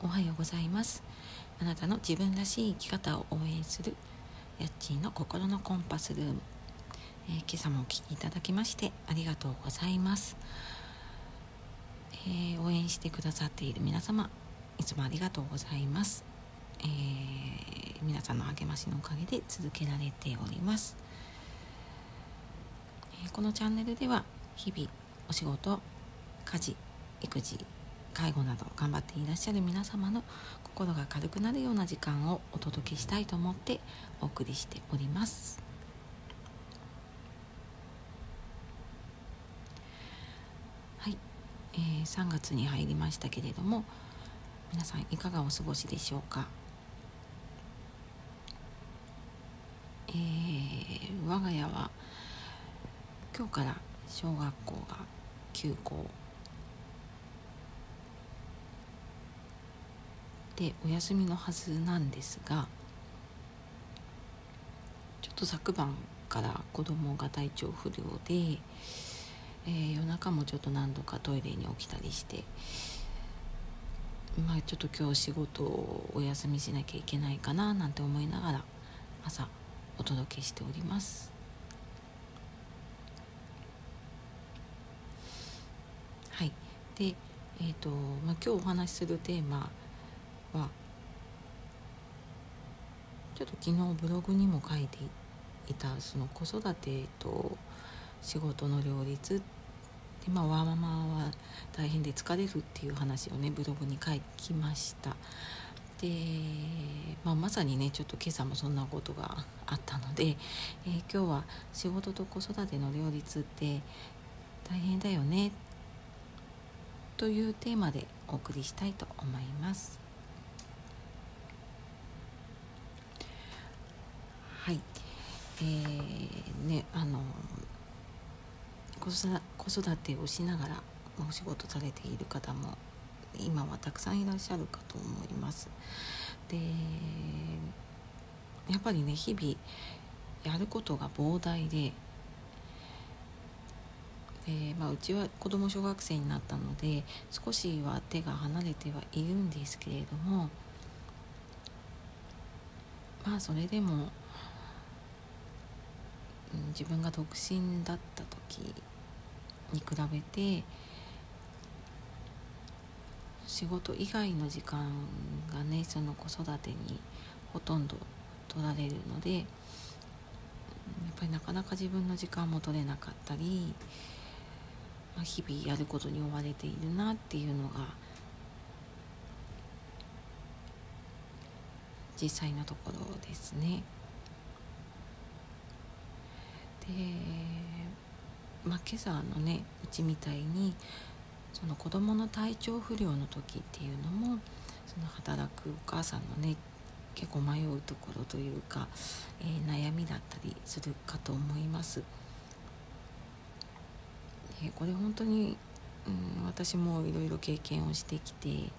おはようございます。あなたの自分らしい生き方を応援するやっちーの心のコンパスルーム、えー、今朝もお聴きいただきましてありがとうございます、えー、応援してくださっている皆様いつもありがとうございます、えー、皆さんの励ましのおかげで続けられております、えこのチャンネルでは日々お仕事家事育児介護など頑張っていらっしゃる皆様の心が軽くなるような時間をお届けしたいと思ってお送りしております。はい、えー、3月に入りましたけれども皆さんいかがお過ごしでしょうか？えー、我が家は今日から小学校が休校でお休みのはずなんですがちょっと昨晩から子供が体調不良で、えー、夜中もちょっと何度かトイレに起きたりしてまあちょっと今日仕事をお休みしなきゃいけないかななんて思いながら朝お届けしております。はい、で、えーとまあ、今日お話しするテーマはちょっと昨日ブログにも書いていたその子育てと仕事の両立でまあワーママは大変で疲れるっていう話をねブログに書きましたで、まあ、まさにねちょっと今朝もそんなことがあったので、えー、今日は仕事と子育ての両立って大変だよねというテーマでお送りしたいと思います。はいえー、ねあの子育てをしながらお仕事されている方も今はたくさんいらっしゃるかと思います。でやっぱりね日々やることが膨大でで、まあ、うちは子供小学生になったので少しは手が離れてはいるんですけれどもまあそれでも自分が独身だった時に比べて仕事以外の時間がねその子育てにほとんど取られるのでやっぱりなかなか自分の時間も取れなかったり、まあ、日々やることに追われているなっていうのが実際のところですね。で、まあ、今朝のねうちみたいにその子どもの体調不良の時っていうのもその働くお母さんのね結構迷うところというか、えー、悩みだったりするかと思います。でこれ本当に、うん、私もいろいろ経験をしてきてで、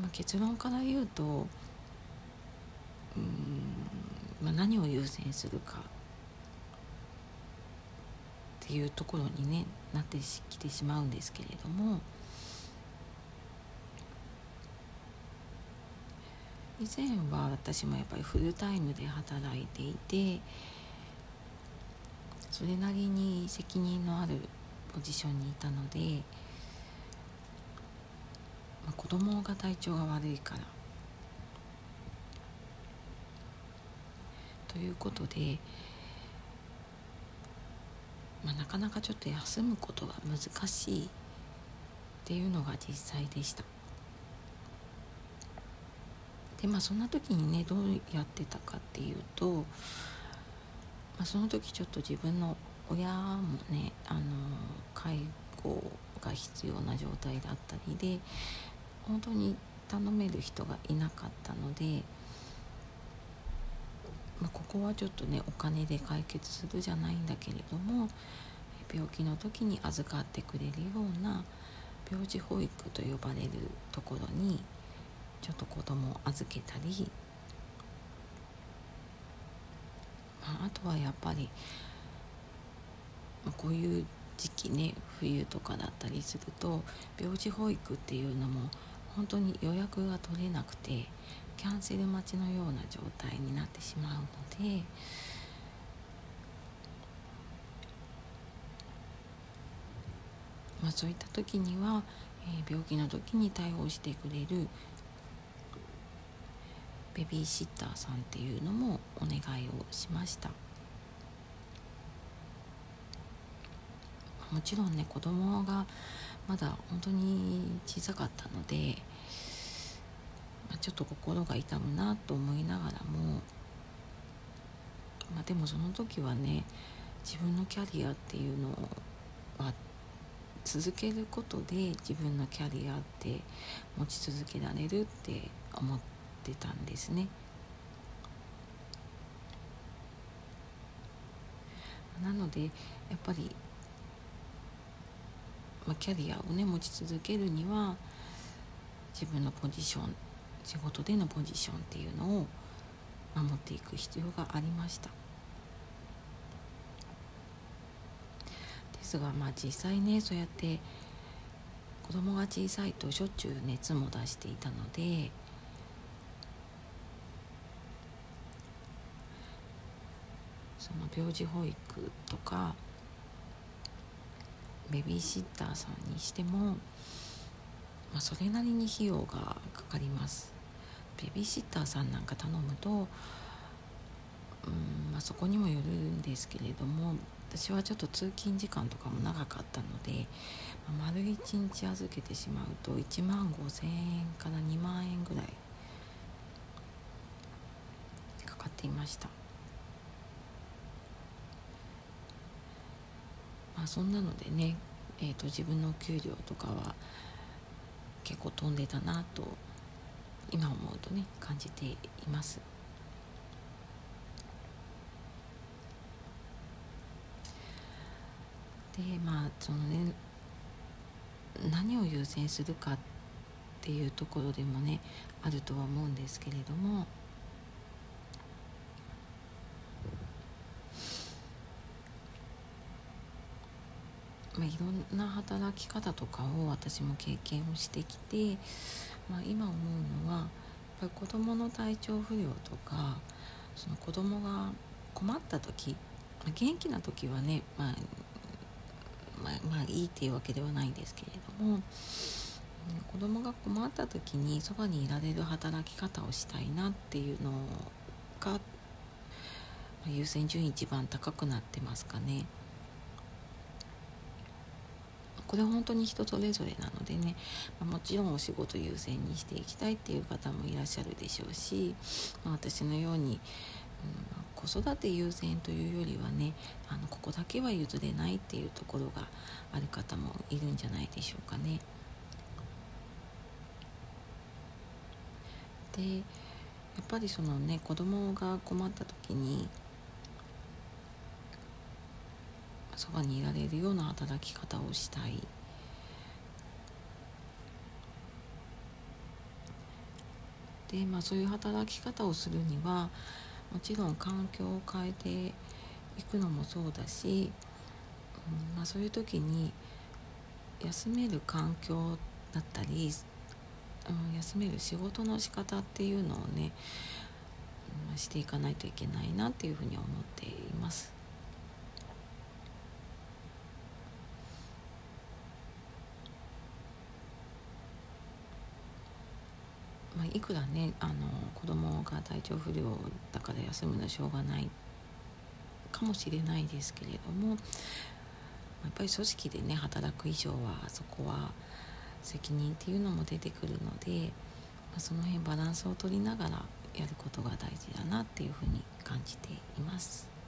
まあ、結論から言うと、うんまあ、何を優先するかていうところに、ね、なってきてしまうんですけれども。以前は私もやっぱりフルタイムで働いていてそれなりに責任のあるポジションにいたので、まあ、子供が体調が悪いから。ということで、まあ、なかなかちょっと休むことが難しいっていうのが実際でした。でまあそんな時にねどうやってたかっていうと、まあ、その時ちょっと自分の親もねあの介護が必要な状態だったりで本当に頼める人がいなかったのでまあ、ここはちょっとねお金で解決するじゃないんだけれども病気の時に預かってくれるような病児保育と呼ばれるところにちょっと子供を預けたり、まあ、あとはやっぱり、まあ、こういう時期ね冬とかだったりすると病児保育っていうのも本当に予約が取れなくてキャンセル待ちのような状態になってしまうので。まあ、そういった時には、えー、病気の時に対応してくれるベビーシッターさんっていうのもお願いをしましたもちろんね子供がまだ本当に小さかったので、ちょっと心が痛むなと思いながらも、まあ、でもその時はね自分のキャリアっていうのは続けることで自分のキャリアって持ち続けられるって思ってってたんですね。なのでやっぱり、まあ、キャリアをね持ち続けるには自分のポジション仕事でのポジションっていうのを守っていく必要がありました。ですがまあ実際ねそうやって子供が小さいとしょっちゅう熱も出していたのでその病児保育とかベビーシッターさんにしても、まあ、それなりに費用がかかりますベビーシッターさんなんか頼むと、うんまあ、そこにもよるんですけれども私はちょっと通勤時間とかも長かったので、まあ、丸1日預けてしまうと1万5,000円から2万円ぐらいかかっていました。まあ、そんなのでね、えーと、自分の給料とかは結構飛んでたなと今思うとね感じています。でまあそのね何を優先するかっていうところでもねあるとは思うんですけれどもまあ、いろんな働き方とかを私も経験をしてきて、まあ、今思うのはやっぱり子どもの体調不良とかその子どもが困った時、まあ、元気な時はね、まあ、まあ、まあいいっていうわけではないんですけれども子供が困った時にそばにいられる働き方をしたいなっていうのが優先順位一番高くなってますかね。これ本当に人それぞれなのでね、ま、もちろんお仕事優先にしていきたいっていう方もいらっしゃるでしょうし、まあ、私のように、うん、子育て優先というよりはねあのここだけは譲れないっていうところがある方もいるんじゃないでしょうかね。でやっぱりそのね子供が困った時にそばにいられるような働き方をしたいで、まあ、そういう働き方をするにはもちろん環境を変えていくのもそうだし、うんまあ、そういう時に休める環境だったり、うん、休める仕事の仕方っていうのをね、うん、していかないといけないなっていうふうに思っています。まあ、いくらねあの子供が体調不良だから休むのはしょうがないかもしれないですけれどもやっぱり組織でね働く以上はそこは責任っていうのも出てくるので、ま、その辺バランスを取りながらやることが大事だなっていうふうに感じています。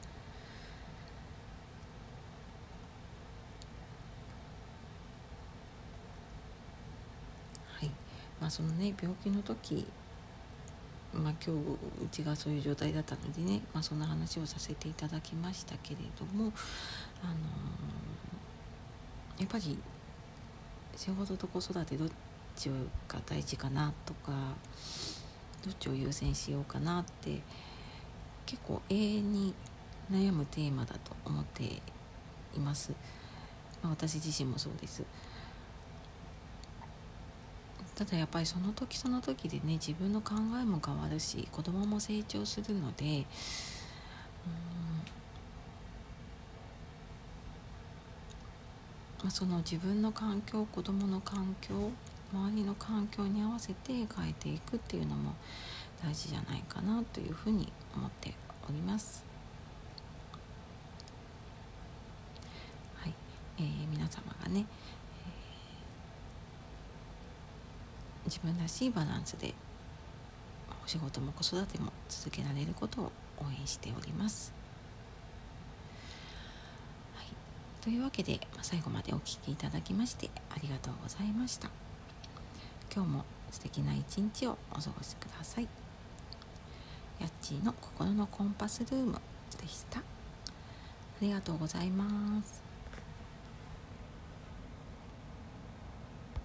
まそのね病気の時まあ、今日うちがそういう状態だったのでね、まあ、そんな話をさせていただきましたけれども、あのー、やっぱり仕事と子育てどっちが大事かなとかどっちを優先しようかなって結構永遠に悩むテーマだと思っています。まあ、私自身もそうですただやっぱりその時その時でね自分の考えも変わるし子供も成長するのでうん、その自分の環境子供の環境周りの環境に合わせて変えていくっていうのも大事じゃないかなというふうに思っております。はい、えー、皆様がね、えー、自分らしいバランスでお仕事も子育ても続けられることを応援しております。はい、というわけで、最後までお聴きいただきましてありがとうございました。今日も素敵な一日をお過ごしください。やっちーの心のコンパスルームでした。ありがとうございます。